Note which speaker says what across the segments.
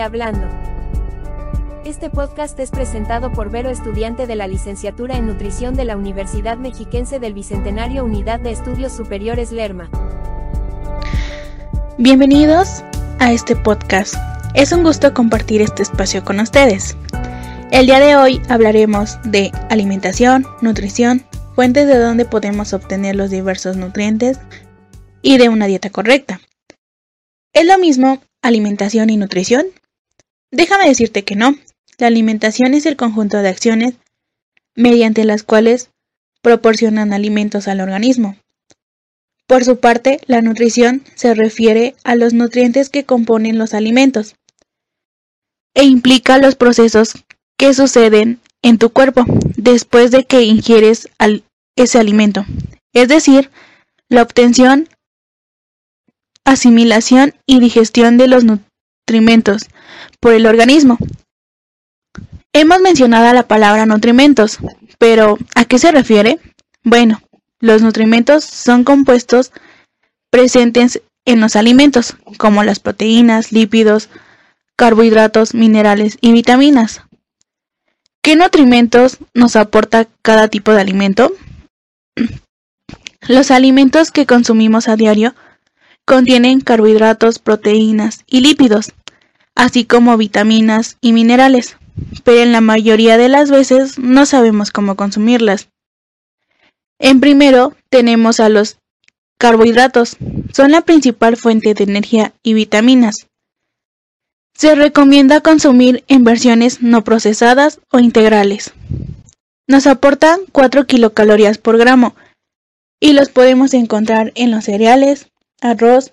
Speaker 1: Hablando. Este podcast es presentado por Vero, estudiante de la licenciatura en nutrición de la Universidad Mexiquense del Bicentenario Unidad de Estudios Superiores Lerma.
Speaker 2: Bienvenidos a este podcast. Es un gusto compartir este espacio con ustedes. El día de hoy hablaremos de alimentación, nutrición, fuentes de donde podemos obtener los diversos nutrientes y de una dieta correcta. ¿Es lo mismo alimentación y nutrición? Déjame decirte que no. La alimentación es el conjunto de acciones mediante las cuales proporcionan alimentos al organismo. Por su parte, la nutrición se refiere a los nutrientes que componen los alimentos e implica los procesos que suceden en tu cuerpo después de que ingieres ese alimento, es decir, la obtención, asimilación y digestión de los nutrimentos por el organismo. Hemos mencionado la palabra nutrimentos, pero ¿a qué se refiere? Bueno, los nutrimentos son compuestos presentes en los alimentos, como las proteínas, lípidos, carbohidratos, minerales y vitaminas. ¿Qué nutrimentos nos aporta cada tipo de alimento? Los alimentos que consumimos a diario contienen carbohidratos, proteínas y lípidos, así como vitaminas y minerales pero en la mayoría de las veces no sabemos cómo consumirlas. En primero tenemos a los carbohidratos, son la principal fuente de energía y vitaminas. Se recomienda consumir en versiones no procesadas o integrales. Nos aportan 4 kilocalorías por gramo y los podemos encontrar en los cereales, arroz,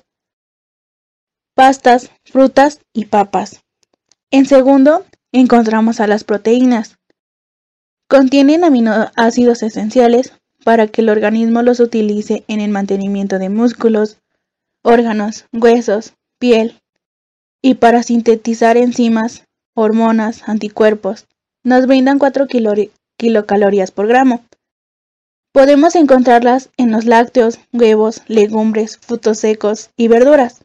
Speaker 2: pastas, frutas y papas. En segundo, encontramos a las proteínas. Contienen aminoácidos esenciales para que el organismo los utilice en el mantenimiento de músculos, órganos, huesos, piel y para sintetizar enzimas, hormonas, anticuerpos. Nos brindan 4 kilocalorías por gramo. Podemos encontrarlas en los lácteos, huevos, legumbres, frutos secos y verduras.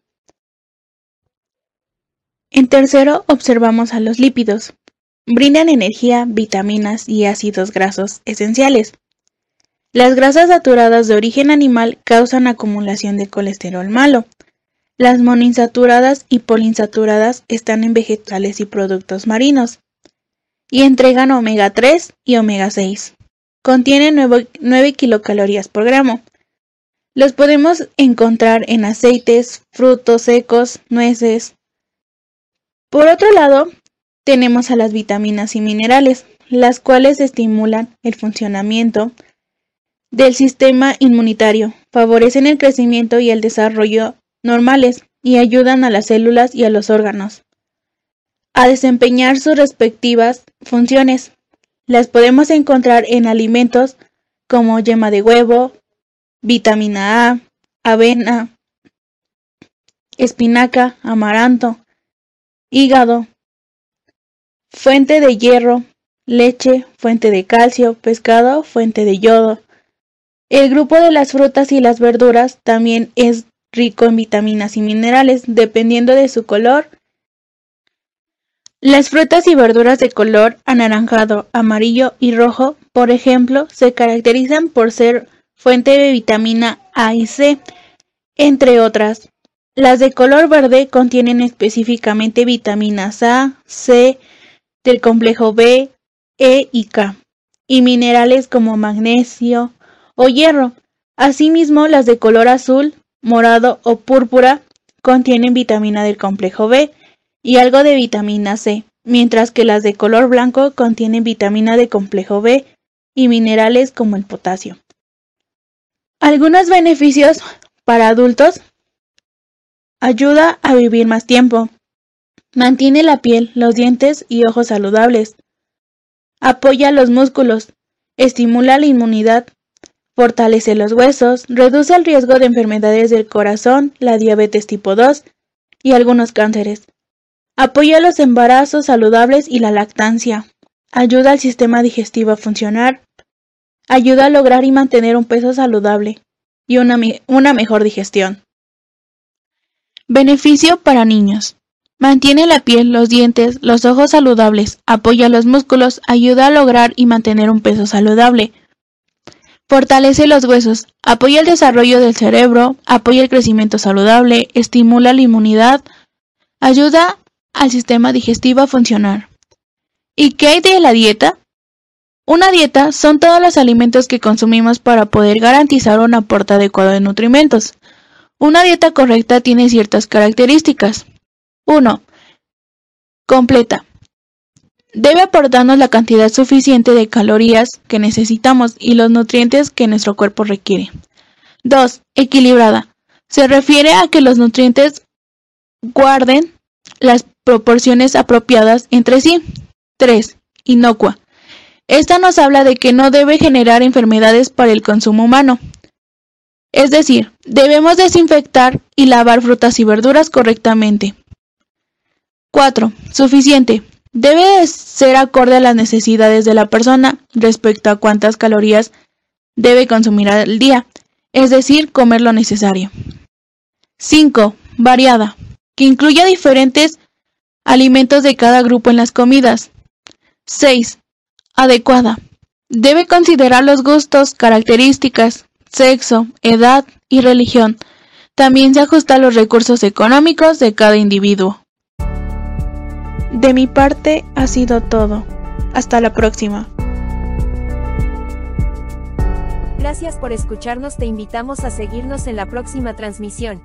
Speaker 2: En tercero, observamos a los lípidos. Brindan energía, vitaminas y ácidos grasos esenciales. Las grasas saturadas de origen animal causan acumulación de colesterol malo. Las monoinsaturadas y poliinsaturadas están en vegetales y productos marinos. Y entregan omega 3 y omega 6. Contienen 9, 9 kilocalorías por gramo. Los podemos encontrar en aceites, frutos secos, nueces, por otro lado, tenemos a las vitaminas y minerales, las cuales estimulan el funcionamiento del sistema inmunitario, favorecen el crecimiento y el desarrollo normales y ayudan a las células y a los órganos a desempeñar sus respectivas funciones. Las podemos encontrar en alimentos como yema de huevo, vitamina A, avena, espinaca, amaranto, hígado, fuente de hierro, leche, fuente de calcio, pescado, fuente de yodo. El grupo de las frutas y las verduras también es rico en vitaminas y minerales, dependiendo de su color. Las frutas y verduras de color anaranjado, amarillo y rojo, por ejemplo, se caracterizan por ser fuente de vitamina A y C, entre otras. Las de color verde contienen específicamente vitaminas A, C, del complejo B, E y K, y minerales como magnesio o hierro. Asimismo, las de color azul, morado o púrpura contienen vitamina del complejo B y algo de vitamina C, mientras que las de color blanco contienen vitamina del complejo B y minerales como el potasio. Algunos beneficios para adultos Ayuda a vivir más tiempo. Mantiene la piel, los dientes y ojos saludables. Apoya los músculos. Estimula la inmunidad. Fortalece los huesos. Reduce el riesgo de enfermedades del corazón, la diabetes tipo 2 y algunos cánceres. Apoya los embarazos saludables y la lactancia. Ayuda al sistema digestivo a funcionar. Ayuda a lograr y mantener un peso saludable y una, una mejor digestión. Beneficio para niños. Mantiene la piel, los dientes, los ojos saludables, apoya los músculos, ayuda a lograr y mantener un peso saludable. Fortalece los huesos, apoya el desarrollo del cerebro, apoya el crecimiento saludable, estimula la inmunidad, ayuda al sistema digestivo a funcionar. ¿Y qué hay de la dieta? Una dieta son todos los alimentos que consumimos para poder garantizar un aporte adecuado de nutrimentos. Una dieta correcta tiene ciertas características. 1. Completa. Debe aportarnos la cantidad suficiente de calorías que necesitamos y los nutrientes que nuestro cuerpo requiere. 2. Equilibrada. Se refiere a que los nutrientes guarden las proporciones apropiadas entre sí. 3. Inocua. Esta nos habla de que no debe generar enfermedades para el consumo humano. Es decir, debemos desinfectar y lavar frutas y verduras correctamente. 4. Suficiente. Debe ser acorde a las necesidades de la persona respecto a cuántas calorías debe consumir al día, es decir, comer lo necesario. 5. Variada, que incluya diferentes alimentos de cada grupo en las comidas. 6. Adecuada. Debe considerar los gustos, características, sexo, edad y religión. También se ajusta a los recursos económicos de cada individuo. De mi parte ha sido todo. Hasta la próxima.
Speaker 1: Gracias por escucharnos, te invitamos a seguirnos en la próxima transmisión.